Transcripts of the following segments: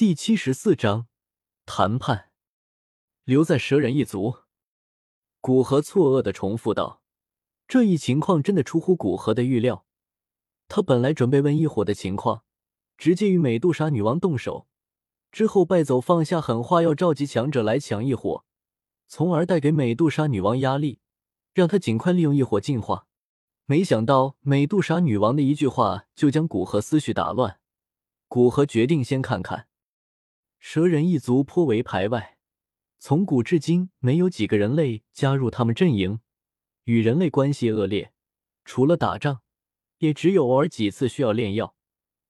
第七十四章谈判。留在蛇人一族，古河错愕的重复道：“这一情况真的出乎古河的预料。他本来准备问异火的情况，直接与美杜莎女王动手，之后败走，放下狠话，要召集强者来抢异火，从而带给美杜莎女王压力，让她尽快利用异火进化。没想到美杜莎女王的一句话，就将古河思绪打乱。古河决定先看看。”蛇人一族颇为排外，从古至今没有几个人类加入他们阵营，与人类关系恶劣。除了打仗，也只有偶尔几次需要炼药，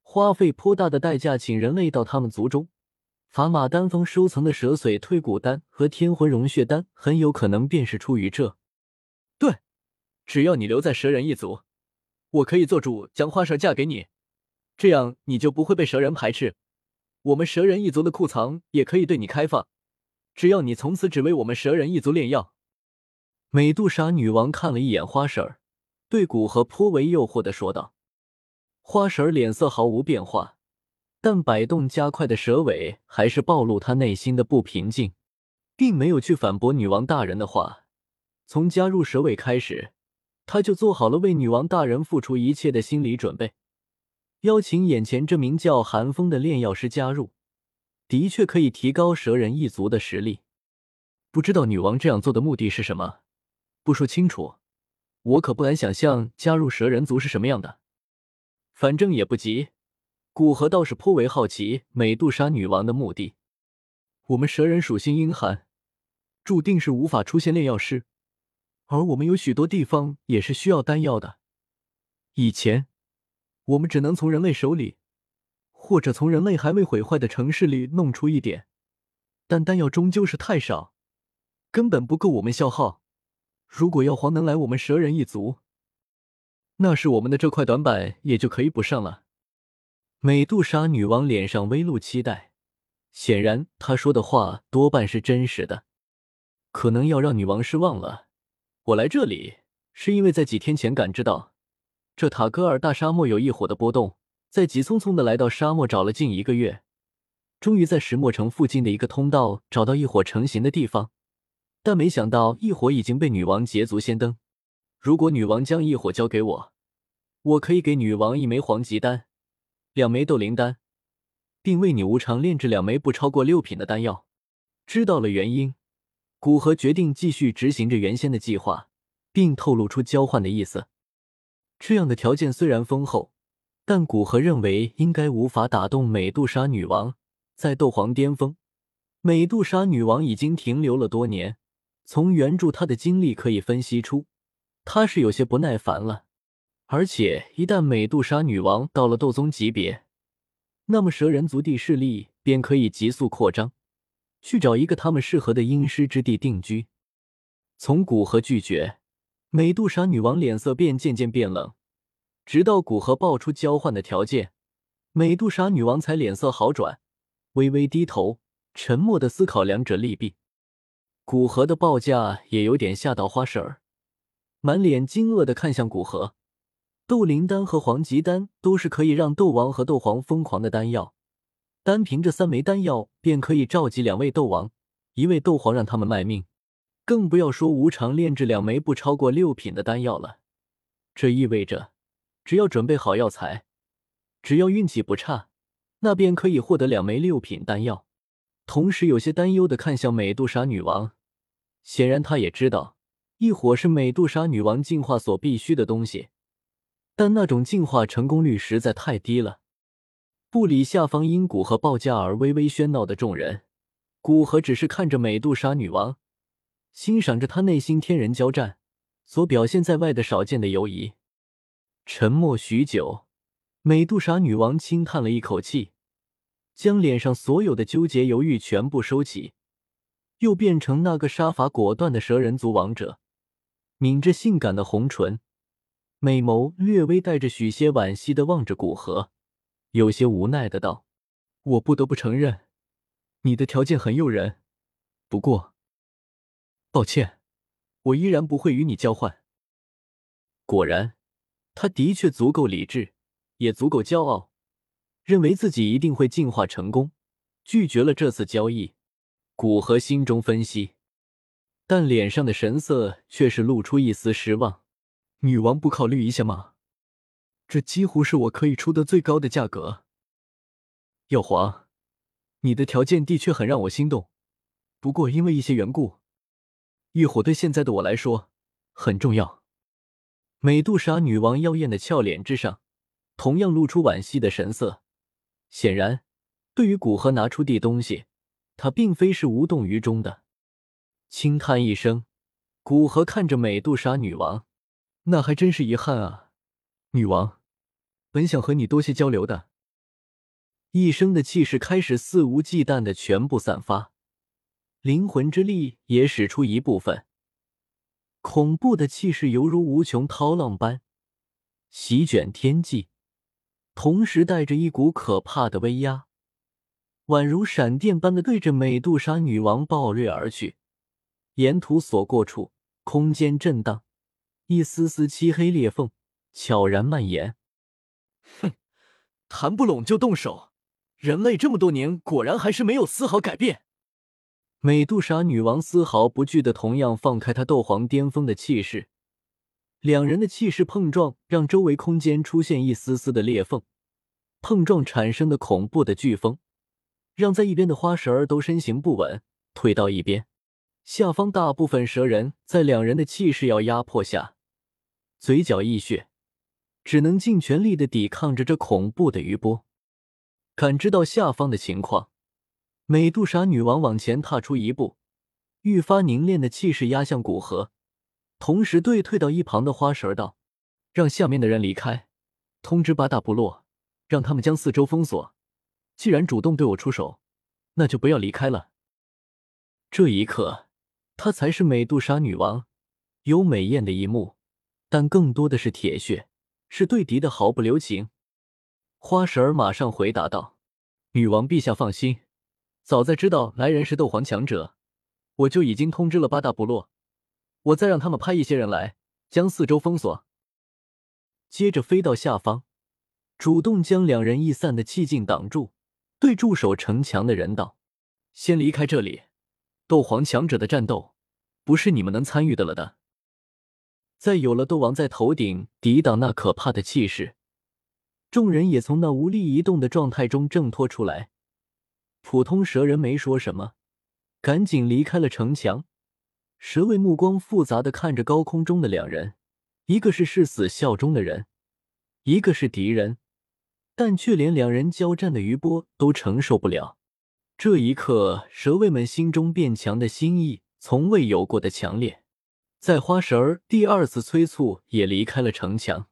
花费颇大的代价请人类到他们族中。法马丹峰收藏的蛇髓退骨丹和天魂融血丹，很有可能便是出于这。对，只要你留在蛇人一族，我可以做主将花蛇嫁给你，这样你就不会被蛇人排斥。我们蛇人一族的库藏也可以对你开放，只要你从此只为我们蛇人一族炼药。美杜莎女王看了一眼花婶儿，对古河颇为诱惑的说道。花婶儿脸色毫无变化，但摆动加快的蛇尾还是暴露她内心的不平静，并没有去反驳女王大人的话。从加入蛇尾开始，他就做好了为女王大人付出一切的心理准备。邀请眼前这名叫寒风的炼药师加入，的确可以提高蛇人一族的实力。不知道女王这样做的目的是什么？不说清楚，我可不敢想象加入蛇人族是什么样的。反正也不急。古河倒是颇为好奇美杜莎女王的目的。我们蛇人属性阴寒，注定是无法出现炼药师，而我们有许多地方也是需要丹药的。以前。我们只能从人类手里，或者从人类还未毁坏的城市里弄出一点，但丹药终究是太少，根本不够我们消耗。如果药皇能来我们蛇人一族，那是我们的这块短板也就可以补上了。美杜莎女王脸上微露期待，显然她说的话多半是真实的。可能要让女王失望了。我来这里是因为在几天前感知到。这塔戈尔大沙漠有一火的波动，在急匆匆的来到沙漠找了近一个月，终于在石墨城附近的一个通道找到一火成型的地方，但没想到一火已经被女王捷足先登。如果女王将一火交给我，我可以给女王一枚黄级丹，两枚斗灵丹，并为你无偿炼制两枚不超过六品的丹药。知道了原因，古河决定继续执行着原先的计划，并透露出交换的意思。这样的条件虽然丰厚，但古河认为应该无法打动美杜莎女王。在斗皇巅峰，美杜莎女王已经停留了多年，从原著她的经历可以分析出，她是有些不耐烦了。而且，一旦美杜莎女王到了斗宗级别，那么蛇人族地势力便可以急速扩张，去找一个他们适合的阴湿之地定居。从古河拒绝。美杜莎女王脸色便渐渐变冷，直到古河报出交换的条件，美杜莎女王才脸色好转，微微低头，沉默的思考两者利弊。古河的报价也有点吓到花婶儿，满脸惊愕的看向古河。斗灵丹和黄极丹都是可以让斗王和斗皇疯狂的丹药，单凭这三枚丹药便可以召集两位斗王、一位斗皇，让他们卖命。更不要说无偿炼制两枚不超过六品的丹药了，这意味着，只要准备好药材，只要运气不差，那便可以获得两枚六品丹药。同时，有些担忧的看向美杜莎女王，显然她也知道，异火是美杜莎女王进化所必须的东西，但那种进化成功率实在太低了。不理下方因古河报价而微微喧闹的众人，古河只是看着美杜莎女王。欣赏着他内心天人交战所表现在外的少见的犹疑，沉默许久，美杜莎女王轻叹了一口气，将脸上所有的纠结犹豫全部收起，又变成那个杀伐果断的蛇人族王者，抿着性感的红唇，美眸略微带着许些惋惜的望着古河，有些无奈的道：“我不得不承认，你的条件很诱人，不过……”抱歉，我依然不会与你交换。果然，他的确足够理智，也足够骄傲，认为自己一定会进化成功，拒绝了这次交易。古河心中分析，但脸上的神色却是露出一丝失望。女王不考虑一下吗？这几乎是我可以出的最高的价格。耀华，你的条件的确很让我心动，不过因为一些缘故，欲火对现在的我来说很重要。美杜莎女王妖艳的俏脸之上，同样露出惋惜的神色。显然，对于古河拿出地东西，她并非是无动于衷的。轻叹一声，古河看着美杜莎女王，那还真是遗憾啊，女王，本想和你多些交流的。一生的气势开始肆无忌惮的全部散发，灵魂之力也使出一部分。恐怖的气势犹如无穷涛浪般席卷天际，同时带着一股可怕的威压，宛如闪电般的对着美杜莎女王暴掠而去。沿途所过处，空间震荡，一丝丝漆黑裂缝悄然蔓延。哼，谈不拢就动手。人类这么多年，果然还是没有丝毫改变。美杜莎女王丝毫不惧的，同样放开她斗皇巅峰的气势。两人的气势碰撞，让周围空间出现一丝丝的裂缝。碰撞产生的恐怖的飓风，让在一边的花蛇儿都身形不稳，退到一边。下方大部分蛇人在两人的气势要压迫下，嘴角溢血，只能尽全力的抵抗着这恐怖的余波。感知到下方的情况，美杜莎女王往前踏出一步，愈发凝练的气势压向古河，同时对退到一旁的花蛇道：“让下面的人离开，通知八大部落，让他们将四周封锁。既然主动对我出手，那就不要离开了。”这一刻，她才是美杜莎女王，有美艳的一幕，但更多的是铁血，是对敌的毫不留情。花蛇儿马上回答道：“女王陛下放心，早在知道来人是斗皇强者，我就已经通知了八大部落，我再让他们派一些人来，将四周封锁。”接着飞到下方，主动将两人易散的气劲挡住，对驻守城墙的人道：“先离开这里，斗皇强者的战斗不是你们能参与的了的。”在有了斗王在头顶抵挡那可怕的气势。众人也从那无力移动的状态中挣脱出来。普通蛇人没说什么，赶紧离开了城墙。蛇卫目光复杂的看着高空中的两人，一个是誓死效忠的人，一个是敌人，但却连两人交战的余波都承受不了。这一刻，蛇卫们心中变强的心意从未有过的强烈。在花蛇儿第二次催促，也离开了城墙。